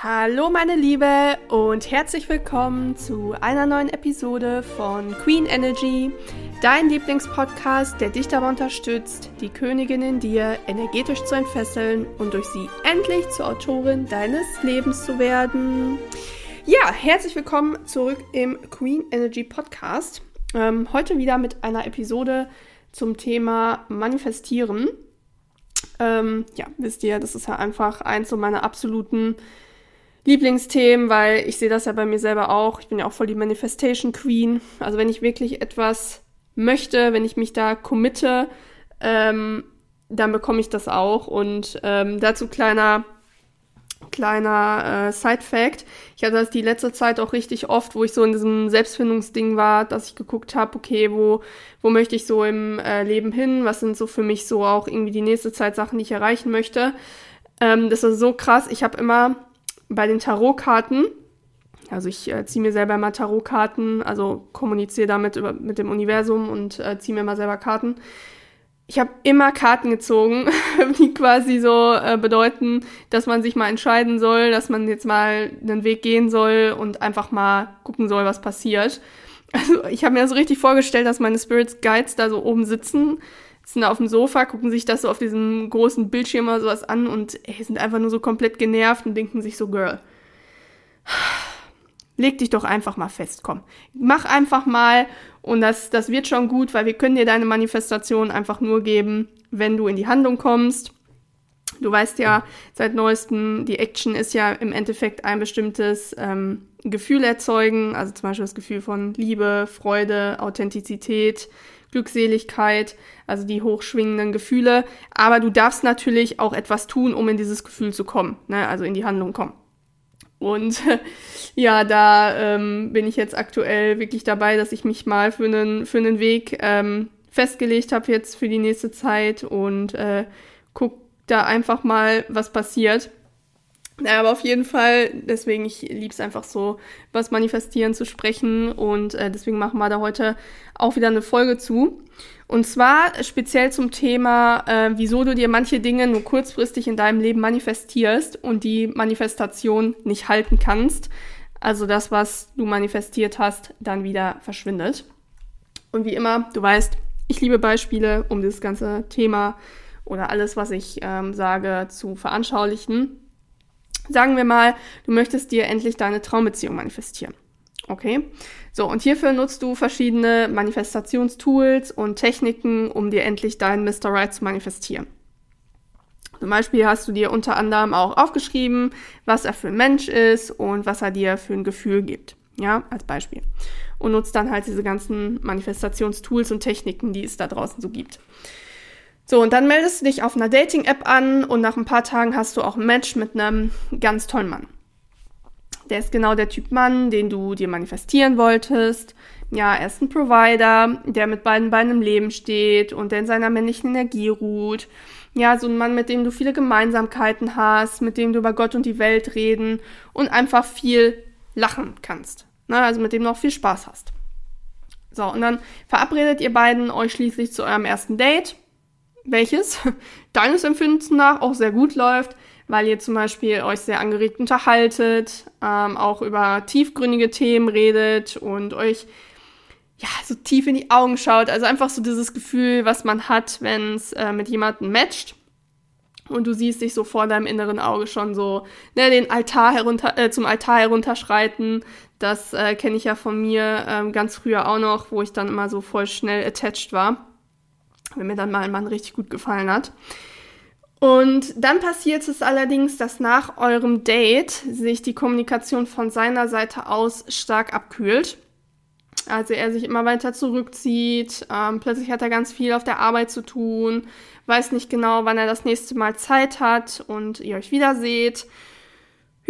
Hallo meine Liebe und herzlich willkommen zu einer neuen Episode von Queen Energy, dein Lieblingspodcast, der dich dabei unterstützt, die Königin in dir energetisch zu entfesseln und durch sie endlich zur Autorin deines Lebens zu werden. Ja, herzlich willkommen zurück im Queen Energy Podcast. Ähm, heute wieder mit einer Episode zum Thema Manifestieren. Ähm, ja, wisst ihr, das ist ja einfach eins so meiner absoluten Lieblingsthemen, weil ich sehe das ja bei mir selber auch. Ich bin ja auch voll die Manifestation Queen. Also wenn ich wirklich etwas möchte, wenn ich mich da committe, ähm, dann bekomme ich das auch. Und ähm, dazu kleiner kleiner äh, Side-Fact. Ich hatte das die letzte Zeit auch richtig oft, wo ich so in diesem Selbstfindungsding war, dass ich geguckt habe, okay, wo, wo möchte ich so im äh, Leben hin? Was sind so für mich so auch irgendwie die nächste Zeit Sachen, die ich erreichen möchte? Ähm, das ist so krass. Ich habe immer bei den Tarotkarten, also ich äh, ziehe mir selber mal Tarotkarten, also kommuniziere damit über, mit dem Universum und äh, ziehe mir mal selber Karten. Ich habe immer Karten gezogen, die quasi so äh, bedeuten, dass man sich mal entscheiden soll, dass man jetzt mal einen Weg gehen soll und einfach mal gucken soll, was passiert. Also ich habe mir das so richtig vorgestellt, dass meine Spirits Guides da so oben sitzen sitzen auf dem Sofa, gucken sich das so auf diesem großen Bildschirm oder sowas an und ey, sind einfach nur so komplett genervt und denken sich so, Girl, leg dich doch einfach mal fest, komm. Mach einfach mal und das, das wird schon gut, weil wir können dir deine Manifestation einfach nur geben, wenn du in die Handlung kommst. Du weißt ja seit neuestem, die Action ist ja im Endeffekt ein bestimmtes ähm, Gefühl erzeugen, also zum Beispiel das Gefühl von Liebe, Freude, Authentizität, Glückseligkeit, also die hochschwingenden Gefühle. Aber du darfst natürlich auch etwas tun, um in dieses Gefühl zu kommen, ne? also in die Handlung kommen. Und ja, da ähm, bin ich jetzt aktuell wirklich dabei, dass ich mich mal für einen, für einen Weg ähm, festgelegt habe jetzt für die nächste Zeit und äh, guck da einfach mal, was passiert. Ja, aber auf jeden Fall, deswegen, ich liebe es einfach so, was manifestieren zu sprechen und äh, deswegen machen wir da heute auch wieder eine Folge zu. Und zwar speziell zum Thema, äh, wieso du dir manche Dinge nur kurzfristig in deinem Leben manifestierst und die Manifestation nicht halten kannst. Also das, was du manifestiert hast, dann wieder verschwindet. Und wie immer, du weißt, ich liebe Beispiele, um dieses ganze Thema oder alles, was ich ähm, sage, zu veranschaulichen. Sagen wir mal, du möchtest dir endlich deine Traumbeziehung manifestieren. Okay? So, und hierfür nutzt du verschiedene Manifestationstools und Techniken, um dir endlich deinen Mr. Right zu manifestieren. Zum Beispiel hast du dir unter anderem auch aufgeschrieben, was er für ein Mensch ist und was er dir für ein Gefühl gibt. Ja, als Beispiel. Und nutzt dann halt diese ganzen Manifestationstools und Techniken, die es da draußen so gibt. So, und dann meldest du dich auf einer Dating-App an und nach ein paar Tagen hast du auch ein Match mit einem ganz tollen Mann. Der ist genau der Typ Mann, den du dir manifestieren wolltest. Ja, er ist ein Provider, der mit beiden Beinen im Leben steht und der in seiner männlichen Energie ruht. Ja, so ein Mann, mit dem du viele Gemeinsamkeiten hast, mit dem du über Gott und die Welt reden und einfach viel lachen kannst. Na, also mit dem du auch viel Spaß hast. So, und dann verabredet ihr beiden euch schließlich zu eurem ersten Date welches deines Empfindens nach auch sehr gut läuft, weil ihr zum Beispiel euch sehr angeregt unterhaltet, ähm, auch über tiefgründige Themen redet und euch ja so tief in die Augen schaut. Also einfach so dieses Gefühl, was man hat, wenn es äh, mit jemandem matcht. Und du siehst dich so vor deinem inneren Auge schon so ne, den Altar herunter, äh, zum Altar herunterschreiten. Das äh, kenne ich ja von mir ähm, ganz früher auch noch, wo ich dann immer so voll schnell attached war wenn mir dann mal ein Mann richtig gut gefallen hat. Und dann passiert es allerdings, dass nach eurem Date sich die Kommunikation von seiner Seite aus stark abkühlt. Also er sich immer weiter zurückzieht, ähm, plötzlich hat er ganz viel auf der Arbeit zu tun, weiß nicht genau, wann er das nächste Mal Zeit hat und ihr euch wiederseht.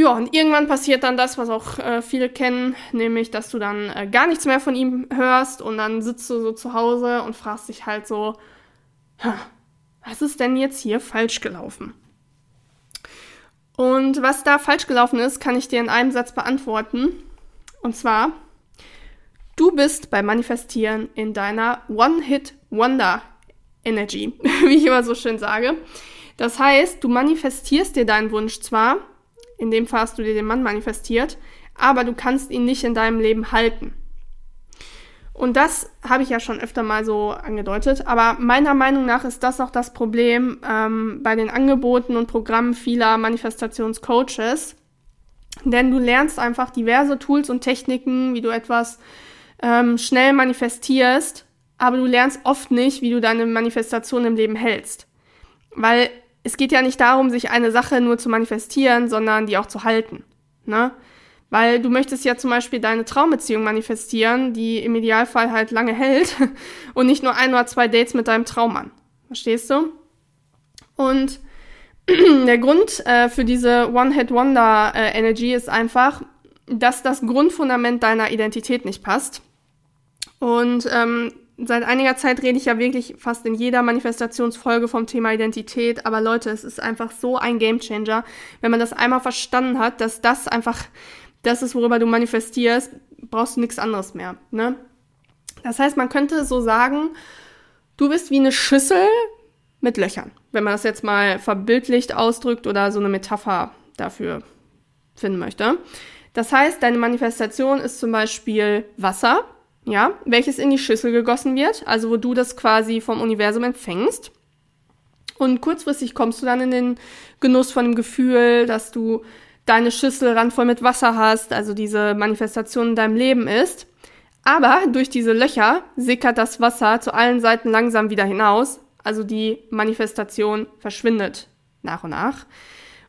Ja, und irgendwann passiert dann das, was auch äh, viele kennen, nämlich, dass du dann äh, gar nichts mehr von ihm hörst und dann sitzt du so zu Hause und fragst dich halt so, was ist denn jetzt hier falsch gelaufen? Und was da falsch gelaufen ist, kann ich dir in einem Satz beantworten. Und zwar, du bist beim Manifestieren in deiner One-Hit-Wonder-Energy, wie ich immer so schön sage. Das heißt, du manifestierst dir deinen Wunsch zwar, In dem Fall hast du dir den Mann manifestiert, aber du kannst ihn nicht in deinem Leben halten. Und das habe ich ja schon öfter mal so angedeutet. Aber meiner Meinung nach ist das auch das Problem ähm, bei den Angeboten und Programmen vieler Manifestationscoaches. Denn du lernst einfach diverse Tools und Techniken, wie du etwas ähm, schnell manifestierst, aber du lernst oft nicht, wie du deine Manifestation im Leben hältst. Weil es geht ja nicht darum, sich eine Sache nur zu manifestieren, sondern die auch zu halten. Ne? Weil du möchtest ja zum Beispiel deine Traumbeziehung manifestieren, die im Idealfall halt lange hält und nicht nur ein oder zwei Dates mit deinem Traummann. Verstehst du? Und der Grund äh, für diese One-Hit-Wonder-Energy äh, ist einfach, dass das Grundfundament deiner Identität nicht passt. Und ähm, seit einiger Zeit rede ich ja wirklich fast in jeder Manifestationsfolge vom Thema Identität. Aber Leute, es ist einfach so ein Gamechanger, wenn man das einmal verstanden hat, dass das einfach das ist, worüber du manifestierst, brauchst du nichts anderes mehr. Ne? Das heißt, man könnte so sagen, du bist wie eine Schüssel mit Löchern, wenn man das jetzt mal verbildlicht ausdrückt oder so eine Metapher dafür finden möchte. Das heißt, deine Manifestation ist zum Beispiel Wasser, ja, welches in die Schüssel gegossen wird, also wo du das quasi vom Universum empfängst. Und kurzfristig kommst du dann in den Genuss von dem Gefühl, dass du deine Schüssel randvoll mit Wasser hast, also diese Manifestation in deinem Leben ist. Aber durch diese Löcher sickert das Wasser zu allen Seiten langsam wieder hinaus. Also die Manifestation verschwindet nach und nach.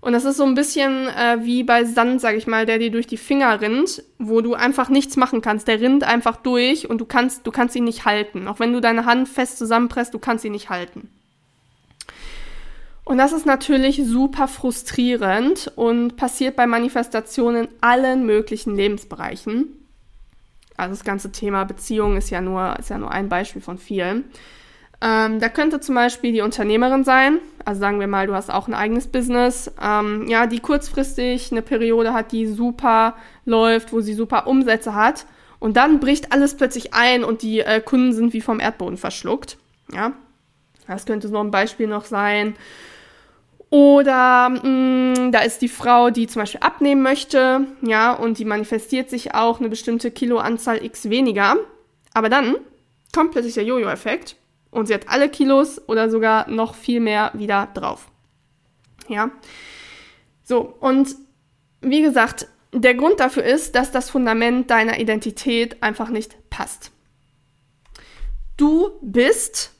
Und das ist so ein bisschen äh, wie bei Sand, sag ich mal, der dir durch die Finger rinnt, wo du einfach nichts machen kannst. Der rinnt einfach durch und du kannst, du kannst ihn nicht halten. Auch wenn du deine Hand fest zusammenpresst, du kannst ihn nicht halten. Und das ist natürlich super frustrierend und passiert bei Manifestationen in allen möglichen Lebensbereichen. Also das ganze Thema Beziehung ist ja nur, ist ja nur ein Beispiel von vielen. Ähm, da könnte zum Beispiel die Unternehmerin sein, also sagen wir mal, du hast auch ein eigenes Business, ähm, ja, die kurzfristig eine Periode hat, die super läuft, wo sie super Umsätze hat und dann bricht alles plötzlich ein und die äh, Kunden sind wie vom Erdboden verschluckt, ja. Das könnte so ein Beispiel noch sein. Oder mh, mm, da ist die Frau, die zum Beispiel abnehmen möchte, ja, und die manifestiert sich auch eine bestimmte Kiloanzahl x weniger. Aber dann kommt plötzlich der Jojo-Effekt und sie hat alle Kilos oder sogar noch viel mehr wieder drauf. Ja. So, und wie gesagt, der Grund dafür ist, dass das Fundament deiner Identität einfach nicht passt. Du bist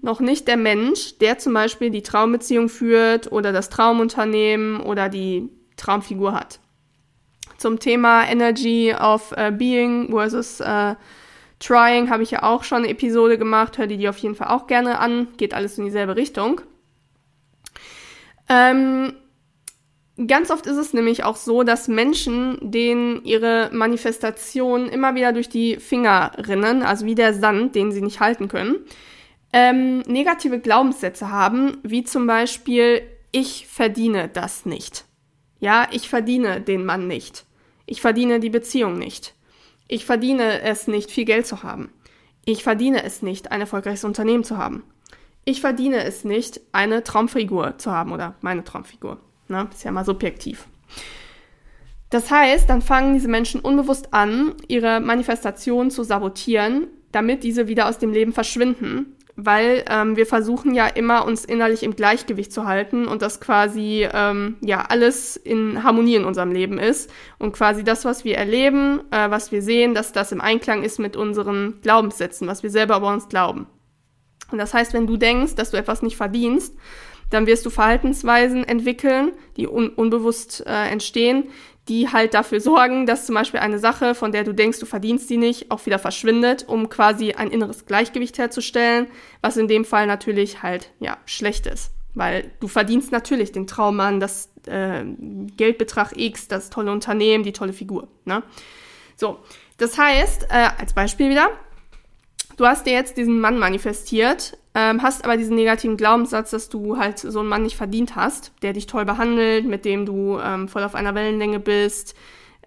noch nicht der Mensch, der zum Beispiel die Traumbeziehung führt oder das Traumunternehmen oder die Traumfigur hat. Zum Thema Energy of uh, Being versus uh, Trying habe ich ja auch schon eine Episode gemacht. Hör dir die auf jeden Fall auch gerne an. Geht alles in dieselbe Richtung. Ähm, ganz oft ist es nämlich auch so, dass Menschen, denen ihre Manifestation immer wieder durch die Finger rinnen, also wie der Sand, den sie nicht halten können, ähm, negative Glaubenssätze haben, wie zum Beispiel, ich verdiene das nicht. Ja, ich verdiene den Mann nicht. Ich verdiene die Beziehung nicht. Ich verdiene es nicht, viel Geld zu haben. Ich verdiene es nicht, ein erfolgreiches Unternehmen zu haben. Ich verdiene es nicht, eine Traumfigur zu haben oder meine Traumfigur. Ne? Ist ja mal subjektiv. Das heißt, dann fangen diese Menschen unbewusst an, ihre Manifestation zu sabotieren, damit diese wieder aus dem Leben verschwinden weil ähm, wir versuchen ja immer uns innerlich im Gleichgewicht zu halten und das quasi ähm, ja alles in Harmonie in unserem Leben ist und quasi das, was wir erleben, äh, was wir sehen, dass das im Einklang ist mit unseren Glaubenssätzen, was wir selber über uns glauben. Und das heißt, wenn du denkst, dass du etwas nicht verdienst, dann wirst du Verhaltensweisen entwickeln, die un unbewusst äh, entstehen, die halt dafür sorgen, dass zum Beispiel eine Sache, von der du denkst, du verdienst die nicht, auch wieder verschwindet, um quasi ein inneres Gleichgewicht herzustellen, was in dem Fall natürlich halt, ja, schlecht ist. Weil du verdienst natürlich den Traum an, das äh, Geldbetrag X, das tolle Unternehmen, die tolle Figur. Ne? So, das heißt, äh, als Beispiel wieder, du hast dir jetzt diesen Mann manifestiert, ähm, hast aber diesen negativen Glaubenssatz, dass du halt so einen Mann nicht verdient hast, der dich toll behandelt, mit dem du ähm, voll auf einer Wellenlänge bist,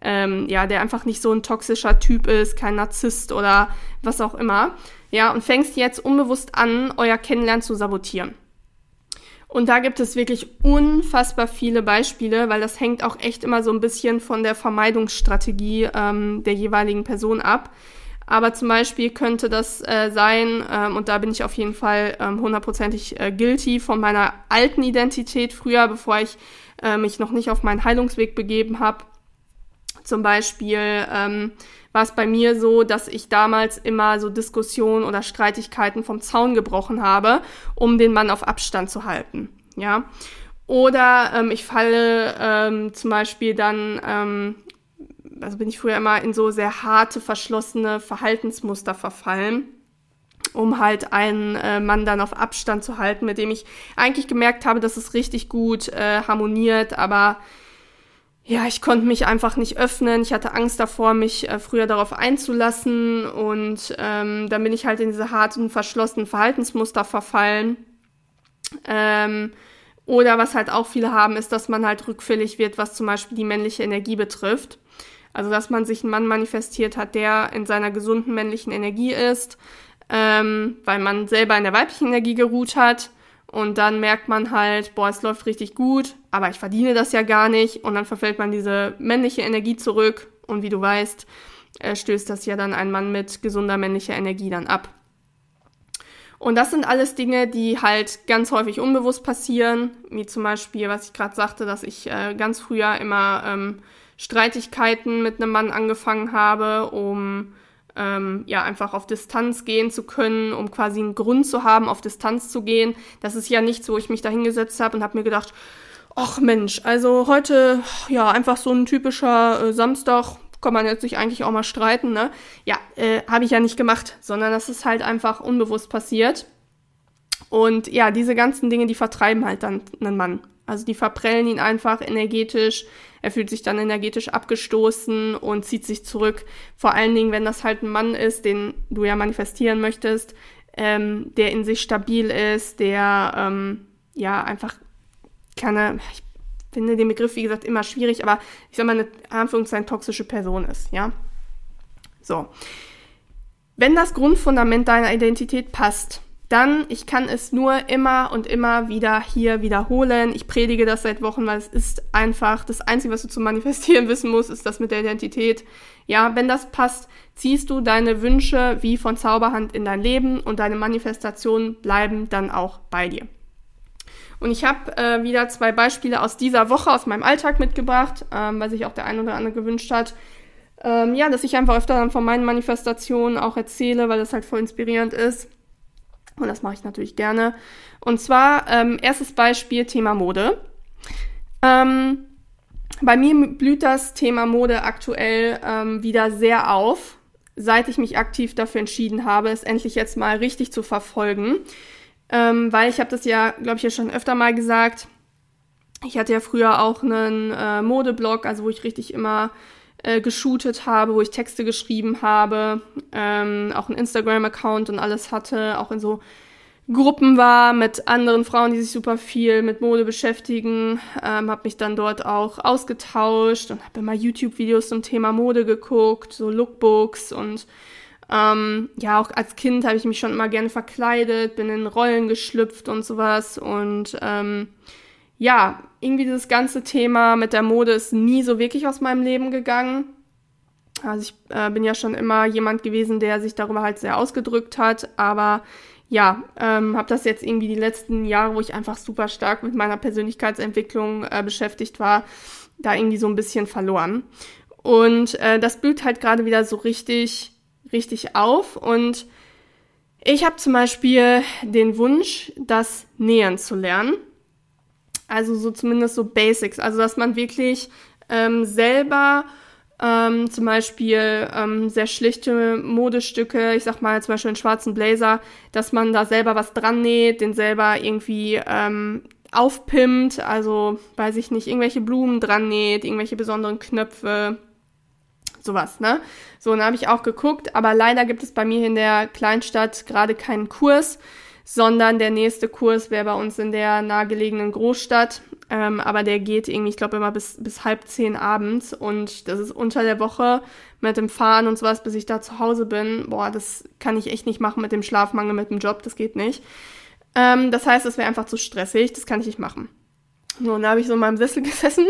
ähm, ja, der einfach nicht so ein toxischer Typ ist, kein Narzisst oder was auch immer, ja, und fängst jetzt unbewusst an, euer Kennenlernen zu sabotieren. Und da gibt es wirklich unfassbar viele Beispiele, weil das hängt auch echt immer so ein bisschen von der Vermeidungsstrategie ähm, der jeweiligen Person ab. Aber zum Beispiel könnte das äh, sein, ähm, und da bin ich auf jeden Fall ähm, hundertprozentig äh, guilty von meiner alten Identität früher, bevor ich äh, mich noch nicht auf meinen Heilungsweg begeben habe. Zum Beispiel ähm, war es bei mir so, dass ich damals immer so Diskussionen oder Streitigkeiten vom Zaun gebrochen habe, um den Mann auf Abstand zu halten. Ja. Oder ähm, ich falle ähm, zum Beispiel dann ähm, also bin ich früher immer in so sehr harte, verschlossene Verhaltensmuster verfallen, um halt einen äh, Mann dann auf Abstand zu halten, mit dem ich eigentlich gemerkt habe, dass es richtig gut äh, harmoniert, aber ja, ich konnte mich einfach nicht öffnen. Ich hatte Angst davor, mich äh, früher darauf einzulassen und ähm, dann bin ich halt in diese harten, verschlossenen Verhaltensmuster verfallen. Ähm, oder was halt auch viele haben, ist, dass man halt rückfällig wird, was zum Beispiel die männliche Energie betrifft. Also, dass man sich einen Mann manifestiert hat, der in seiner gesunden männlichen Energie ist, ähm, weil man selber in der weiblichen Energie geruht hat. Und dann merkt man halt, boah, es läuft richtig gut, aber ich verdiene das ja gar nicht. Und dann verfällt man diese männliche Energie zurück. Und wie du weißt, äh, stößt das ja dann ein Mann mit gesunder männlicher Energie dann ab. Und das sind alles Dinge, die halt ganz häufig unbewusst passieren, wie zum Beispiel, was ich gerade sagte, dass ich äh, ganz früher immer ähm, Streitigkeiten mit einem Mann angefangen habe, um ähm, ja einfach auf Distanz gehen zu können, um quasi einen Grund zu haben, auf Distanz zu gehen. Das ist ja nichts, wo ich mich da hingesetzt habe und habe mir gedacht, ach Mensch, also heute ja einfach so ein typischer äh, Samstag, kann man jetzt sich eigentlich auch mal streiten, ne? Ja, äh, habe ich ja nicht gemacht, sondern das ist halt einfach unbewusst passiert. Und ja, diese ganzen Dinge, die vertreiben halt dann einen Mann. Also die verprellen ihn einfach energetisch. Er fühlt sich dann energetisch abgestoßen und zieht sich zurück. Vor allen Dingen, wenn das halt ein Mann ist, den du ja manifestieren möchtest, ähm, der in sich stabil ist, der ähm, ja einfach keine, ich finde den Begriff, wie gesagt, immer schwierig, aber ich sag mal, eine Anführungszeichen toxische Person ist, ja. So. Wenn das Grundfundament deiner Identität passt, dann, ich kann es nur immer und immer wieder hier wiederholen. Ich predige das seit Wochen, weil es ist einfach das Einzige, was du zu manifestieren wissen musst, ist das mit der Identität. Ja, wenn das passt, ziehst du deine Wünsche wie von Zauberhand in dein Leben und deine Manifestationen bleiben dann auch bei dir. Und ich habe äh, wieder zwei Beispiele aus dieser Woche, aus meinem Alltag mitgebracht, ähm, weil sich auch der ein oder andere gewünscht hat. Ähm, ja, dass ich einfach öfter dann von meinen Manifestationen auch erzähle, weil das halt voll inspirierend ist. Und das mache ich natürlich gerne. Und zwar, ähm, erstes Beispiel, Thema Mode. Ähm, bei mir blüht das Thema Mode aktuell ähm, wieder sehr auf, seit ich mich aktiv dafür entschieden habe, es endlich jetzt mal richtig zu verfolgen. Ähm, weil ich habe das ja, glaube ich, ja schon öfter mal gesagt. Ich hatte ja früher auch einen äh, Modeblog, also wo ich richtig immer äh, geshootet habe, wo ich Texte geschrieben habe, ähm, auch einen Instagram-Account und alles hatte, auch in so Gruppen war mit anderen Frauen, die sich super viel mit Mode beschäftigen, ähm, habe mich dann dort auch ausgetauscht und habe immer YouTube-Videos zum Thema Mode geguckt, so Lookbooks und ähm, ja, auch als Kind habe ich mich schon immer gerne verkleidet, bin in Rollen geschlüpft und sowas und ähm, ja, irgendwie dieses ganze Thema mit der Mode ist nie so wirklich aus meinem Leben gegangen. Also ich äh, bin ja schon immer jemand gewesen, der sich darüber halt sehr ausgedrückt hat, aber ja, ähm, habe das jetzt irgendwie die letzten Jahre, wo ich einfach super stark mit meiner Persönlichkeitsentwicklung äh, beschäftigt war, da irgendwie so ein bisschen verloren. Und äh, das blüht halt gerade wieder so richtig, richtig auf. Und ich habe zum Beispiel den Wunsch, das Nähen zu lernen. Also so zumindest so Basics. Also dass man wirklich ähm, selber ähm, zum Beispiel ähm, sehr schlichte Modestücke, ich sag mal zum Beispiel einen schwarzen Blazer, dass man da selber was dran näht, den selber irgendwie ähm, aufpimmt, also weiß ich nicht, irgendwelche Blumen dran näht, irgendwelche besonderen Knöpfe, sowas, ne? So, dann habe ich auch geguckt, aber leider gibt es bei mir in der Kleinstadt gerade keinen Kurs sondern der nächste Kurs wäre bei uns in der nahegelegenen Großstadt. Ähm, aber der geht irgendwie, ich glaube, immer bis, bis halb zehn abends und das ist unter der Woche mit dem Fahren und sowas, bis ich da zu Hause bin. Boah, das kann ich echt nicht machen mit dem Schlafmangel, mit dem Job, das geht nicht. Ähm, das heißt, es wäre einfach zu stressig, das kann ich nicht machen. So, und da habe ich so in meinem Sessel gesessen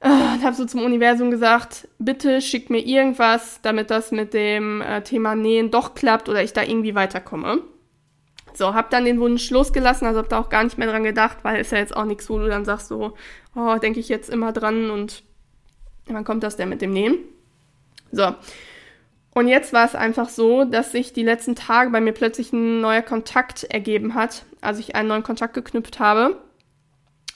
und habe so zum Universum gesagt, bitte schick mir irgendwas, damit das mit dem äh, Thema Nähen doch klappt oder ich da irgendwie weiterkomme. So, hab dann den Wunsch losgelassen, also hab da auch gar nicht mehr dran gedacht, weil ist ja jetzt auch nichts, wo du dann sagst so, oh, denke ich jetzt immer dran und wann kommt das denn mit dem Nähen? So. Und jetzt war es einfach so, dass sich die letzten Tage bei mir plötzlich ein neuer Kontakt ergeben hat, also ich einen neuen Kontakt geknüpft habe.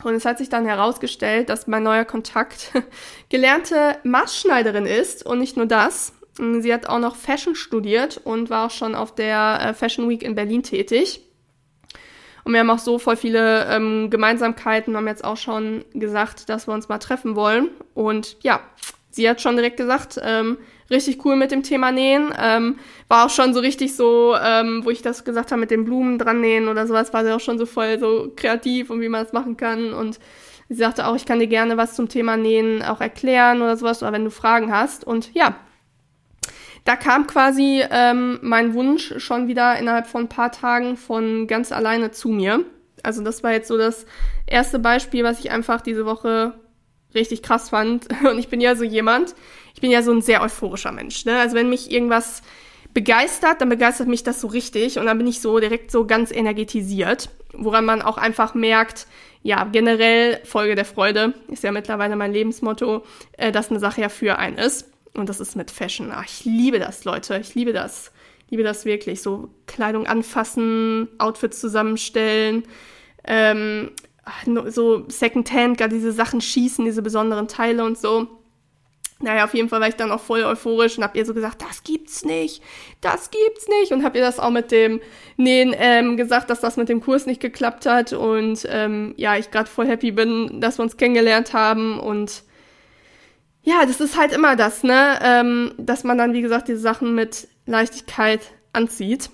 Und es hat sich dann herausgestellt, dass mein neuer Kontakt gelernte Maßschneiderin ist und nicht nur das. Sie hat auch noch Fashion studiert und war auch schon auf der äh, Fashion Week in Berlin tätig. Und wir haben auch so voll viele ähm, Gemeinsamkeiten, haben jetzt auch schon gesagt, dass wir uns mal treffen wollen. Und ja, sie hat schon direkt gesagt, ähm, richtig cool mit dem Thema Nähen. Ähm, war auch schon so richtig so, ähm, wo ich das gesagt habe mit den Blumen dran nähen oder sowas, war sie auch schon so voll so kreativ und wie man das machen kann. Und sie sagte auch, ich kann dir gerne was zum Thema Nähen auch erklären oder sowas, oder wenn du Fragen hast. Und ja, da kam quasi ähm, mein Wunsch schon wieder innerhalb von ein paar Tagen von ganz alleine zu mir. Also das war jetzt so das erste Beispiel, was ich einfach diese Woche richtig krass fand. Und ich bin ja so jemand, ich bin ja so ein sehr euphorischer Mensch. Ne? Also wenn mich irgendwas begeistert, dann begeistert mich das so richtig und dann bin ich so direkt so ganz energetisiert, woran man auch einfach merkt, ja, generell Folge der Freude ist ja mittlerweile mein Lebensmotto, äh, dass eine Sache ja für einen ist. Und das ist mit Fashion. Ach, ich liebe das, Leute. Ich liebe das. Ich liebe das wirklich. So Kleidung anfassen, Outfits zusammenstellen, ähm, so Secondhand, gerade diese Sachen schießen, diese besonderen Teile und so. Naja, auf jeden Fall war ich dann auch voll euphorisch und hab ihr so gesagt, das gibt's nicht, das gibt's nicht. Und hab ihr das auch mit dem Nähen ähm, gesagt, dass das mit dem Kurs nicht geklappt hat. Und ähm, ja, ich gerade voll happy bin, dass wir uns kennengelernt haben. Und ja, das ist halt immer das, ne? Ähm, dass man dann, wie gesagt, diese Sachen mit Leichtigkeit anzieht.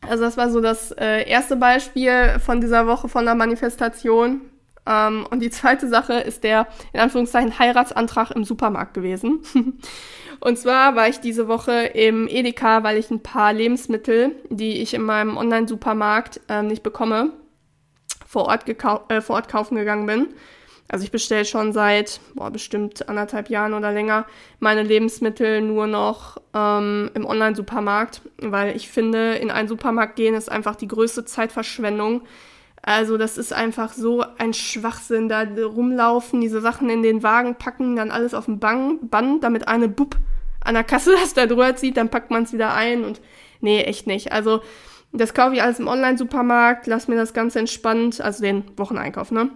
Also das war so das äh, erste Beispiel von dieser Woche von der Manifestation. Ähm, und die zweite Sache ist der, in Anführungszeichen, Heiratsantrag im Supermarkt gewesen. und zwar war ich diese Woche im Edeka, weil ich ein paar Lebensmittel, die ich in meinem Online-Supermarkt äh, nicht bekomme, vor Ort, äh, vor Ort kaufen gegangen bin. Also ich bestelle schon seit boah, bestimmt anderthalb Jahren oder länger meine Lebensmittel nur noch ähm, im Online-Supermarkt, weil ich finde, in einen Supermarkt gehen ist einfach die größte Zeitverschwendung. Also das ist einfach so ein Schwachsinn, da rumlaufen, diese Sachen in den Wagen packen, dann alles auf dem Band, damit eine Bub an der Kasse das da drüber zieht, dann packt man es wieder ein und nee, echt nicht. Also das kaufe ich alles im Online-Supermarkt, lass mir das ganz entspannt, also den Wocheneinkauf, ne?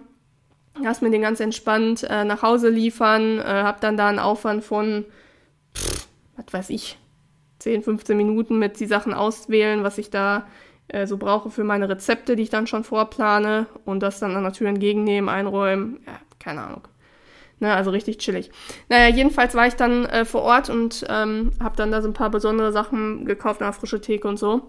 Lass mir den ganz entspannt äh, nach Hause liefern, äh, hab dann da einen Aufwand von, pff, was weiß ich, 10, 15 Minuten mit die Sachen auswählen, was ich da äh, so brauche für meine Rezepte, die ich dann schon vorplane und das dann an der Tür entgegennehmen, einräumen. Ja, keine Ahnung. Ne, also richtig chillig. Naja, jedenfalls war ich dann äh, vor Ort und ähm, habe dann da so ein paar besondere Sachen gekauft, eine frische Theke und so.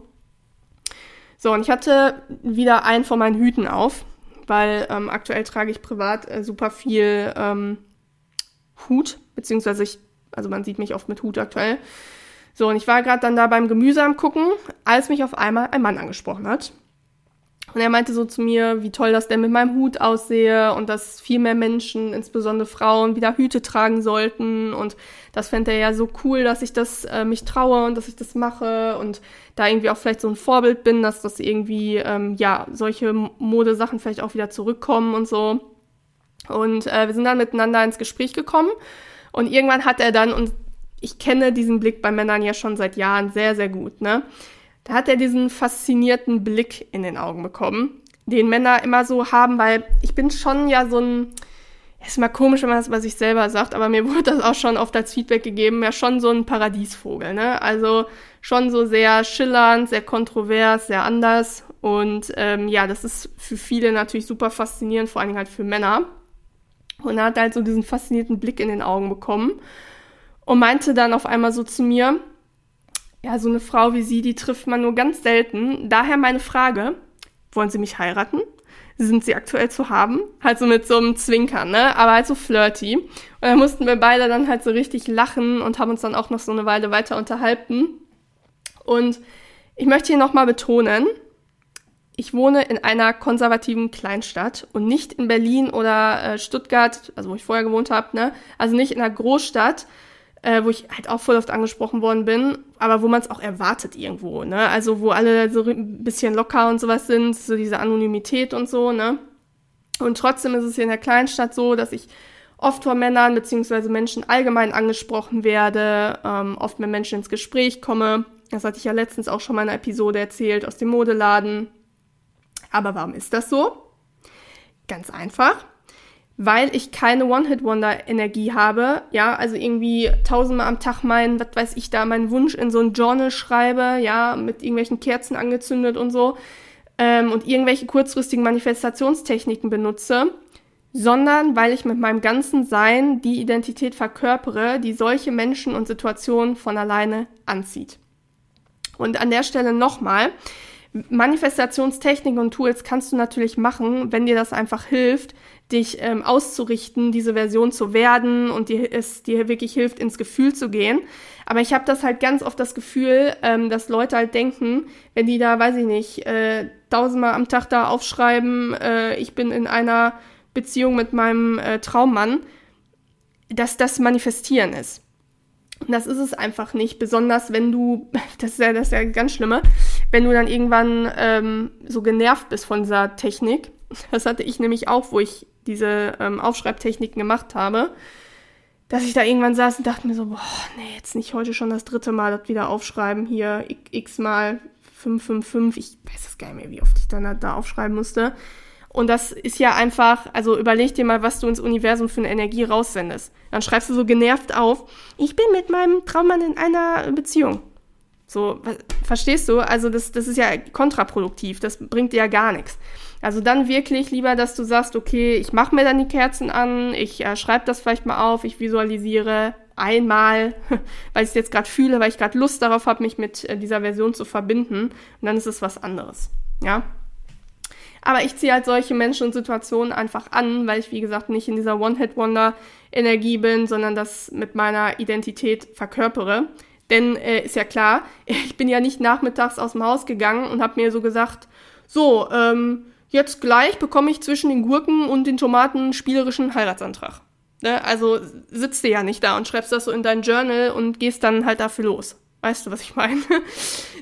So, und ich hatte wieder einen von meinen Hüten auf, weil ähm, aktuell trage ich privat äh, super viel ähm, Hut, beziehungsweise ich, also man sieht mich oft mit Hut aktuell. So, und ich war gerade dann da beim Gemüse am Gucken, als mich auf einmal ein Mann angesprochen hat. Und er meinte so zu mir, wie toll das denn mit meinem Hut aussehe und dass viel mehr Menschen, insbesondere Frauen, wieder Hüte tragen sollten. Und das fände er ja so cool, dass ich das äh, mich traue und dass ich das mache und da irgendwie auch vielleicht so ein Vorbild bin, dass das irgendwie, ähm, ja, solche Modesachen vielleicht auch wieder zurückkommen und so. Und äh, wir sind dann miteinander ins Gespräch gekommen. Und irgendwann hat er dann, und ich kenne diesen Blick bei Männern ja schon seit Jahren sehr, sehr gut, ne? Da hat er diesen faszinierten Blick in den Augen bekommen, den Männer immer so haben, weil ich bin schon ja so ein, ist mal komisch, wenn man das bei sich selber sagt, aber mir wurde das auch schon oft als Feedback gegeben, ja schon so ein Paradiesvogel, ne? Also schon so sehr schillernd, sehr kontrovers, sehr anders und ähm, ja, das ist für viele natürlich super faszinierend, vor allen Dingen halt für Männer. Und er hat halt so diesen faszinierten Blick in den Augen bekommen und meinte dann auf einmal so zu mir, ja, so eine Frau wie sie, die trifft man nur ganz selten. Daher meine Frage, wollen Sie mich heiraten? Sind Sie aktuell zu haben? Halt so mit so einem Zwinkern, ne? Aber halt so flirty. Und dann mussten wir beide dann halt so richtig lachen und haben uns dann auch noch so eine Weile weiter unterhalten. Und ich möchte hier nochmal betonen, ich wohne in einer konservativen Kleinstadt und nicht in Berlin oder äh, Stuttgart, also wo ich vorher gewohnt habe, ne? Also nicht in einer Großstadt, äh, wo ich halt auch voll oft angesprochen worden bin, aber wo man es auch erwartet irgendwo, ne? Also wo alle so ein bisschen locker und sowas sind, so diese Anonymität und so, ne? Und trotzdem ist es hier in der Kleinstadt so, dass ich oft von Männern beziehungsweise Menschen allgemein angesprochen werde, ähm, oft mit Menschen ins Gespräch komme. Das hatte ich ja letztens auch schon mal in einer Episode erzählt aus dem Modeladen. Aber warum ist das so? Ganz einfach, weil ich keine One-Hit-Wonder-Energie habe. Ja, also irgendwie tausendmal am Tag meinen, was weiß ich da, meinen Wunsch in so ein Journal schreibe, ja, mit irgendwelchen Kerzen angezündet und so. Ähm, und irgendwelche kurzfristigen Manifestationstechniken benutze, sondern weil ich mit meinem ganzen Sein die Identität verkörpere, die solche Menschen und Situationen von alleine anzieht. Und an der Stelle nochmal, Manifestationstechniken und Tools kannst du natürlich machen, wenn dir das einfach hilft, dich ähm, auszurichten, diese Version zu werden und dir, es dir wirklich hilft, ins Gefühl zu gehen. Aber ich habe das halt ganz oft das Gefühl, ähm, dass Leute halt denken, wenn die da, weiß ich nicht, äh, tausendmal am Tag da aufschreiben, äh, ich bin in einer Beziehung mit meinem äh, Traummann, dass das Manifestieren ist. Und das ist es einfach nicht, besonders wenn du, das ist ja das ist ja ganz Schlimme, wenn du dann irgendwann ähm, so genervt bist von dieser Technik. Das hatte ich nämlich auch, wo ich diese ähm, Aufschreibtechniken gemacht habe, dass ich da irgendwann saß und dachte mir so, boah, nee, jetzt nicht heute schon das dritte Mal das wieder aufschreiben, hier x mal 555, ich weiß es gar nicht mehr, wie oft ich dann da aufschreiben musste. Und das ist ja einfach, also überleg dir mal, was du ins Universum für eine Energie raussendest. Dann schreibst du so genervt auf, ich bin mit meinem Traummann in einer Beziehung. So, was, verstehst du? Also das, das ist ja kontraproduktiv, das bringt dir ja gar nichts. Also dann wirklich lieber, dass du sagst, okay, ich mache mir dann die Kerzen an, ich äh, schreibe das vielleicht mal auf, ich visualisiere einmal, weil ich es jetzt gerade fühle, weil ich gerade Lust darauf habe, mich mit äh, dieser Version zu verbinden. Und dann ist es was anderes. Ja, aber ich ziehe halt solche Menschen und Situationen einfach an, weil ich, wie gesagt, nicht in dieser One-Hit-Wonder-Energie bin, sondern das mit meiner Identität verkörpere. Denn äh, ist ja klar, ich bin ja nicht nachmittags aus dem Haus gegangen und habe mir so gesagt, so, ähm, jetzt gleich bekomme ich zwischen den Gurken und den Tomaten spielerischen Heiratsantrag. Ne? Also sitzt du ja nicht da und schreibst das so in dein Journal und gehst dann halt dafür los. Weißt du, was ich meine?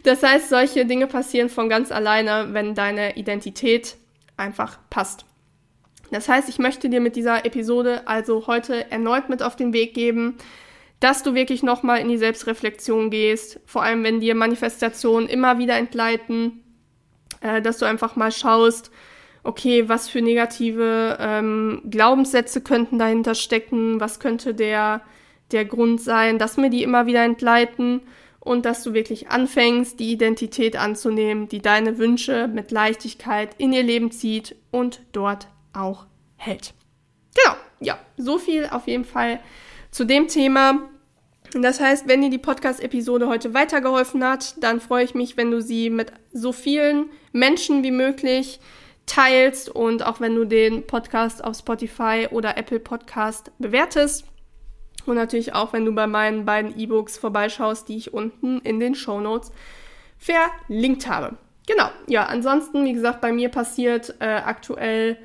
Das heißt, solche Dinge passieren von ganz alleine, wenn deine Identität einfach passt. Das heißt, ich möchte dir mit dieser Episode also heute erneut mit auf den Weg geben, dass du wirklich nochmal in die Selbstreflexion gehst, vor allem wenn dir Manifestationen immer wieder entgleiten, äh, dass du einfach mal schaust, okay, was für negative ähm, Glaubenssätze könnten dahinter stecken, was könnte der, der Grund sein, dass mir die immer wieder entgleiten und dass du wirklich anfängst, die Identität anzunehmen, die deine Wünsche mit Leichtigkeit in ihr Leben zieht und dort auch hält. Genau, ja, so viel auf jeden Fall zu dem Thema. Das heißt, wenn dir die Podcast-Episode heute weitergeholfen hat, dann freue ich mich, wenn du sie mit so vielen Menschen wie möglich teilst und auch wenn du den Podcast auf Spotify oder Apple Podcast bewertest. Und natürlich auch, wenn du bei meinen beiden E-Books vorbeischaust, die ich unten in den Show Notes verlinkt habe. Genau, ja, ansonsten, wie gesagt, bei mir passiert äh, aktuell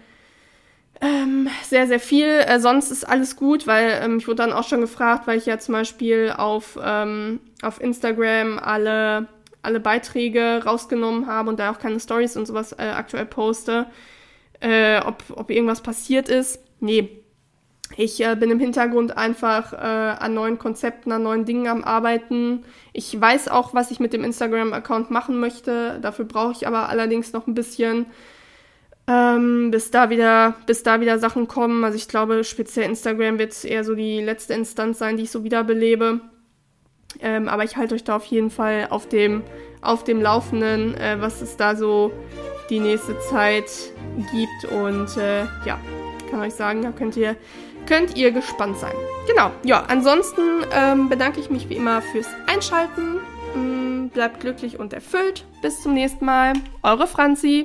ähm, sehr, sehr viel. Äh, sonst ist alles gut, weil ähm, ich wurde dann auch schon gefragt, weil ich ja zum Beispiel auf, ähm, auf Instagram alle, alle Beiträge rausgenommen habe und da auch keine Stories und sowas äh, aktuell poste, äh, ob, ob irgendwas passiert ist. Nee, ich äh, bin im Hintergrund einfach äh, an neuen Konzepten, an neuen Dingen am Arbeiten. Ich weiß auch, was ich mit dem Instagram-Account machen möchte. Dafür brauche ich aber allerdings noch ein bisschen, ähm, bis da wieder, bis da wieder Sachen kommen. Also ich glaube, speziell Instagram wird eher so die letzte Instanz sein, die ich so wiederbelebe. Ähm, aber ich halte euch da auf jeden Fall auf dem, auf dem Laufenden, äh, was es da so die nächste Zeit gibt. Und äh, ja, kann euch sagen, da könnt ihr könnt ihr gespannt sein. Genau, ja, ansonsten ähm, bedanke ich mich wie immer fürs Einschalten. Mm, bleibt glücklich und erfüllt. Bis zum nächsten Mal. Eure Franzi.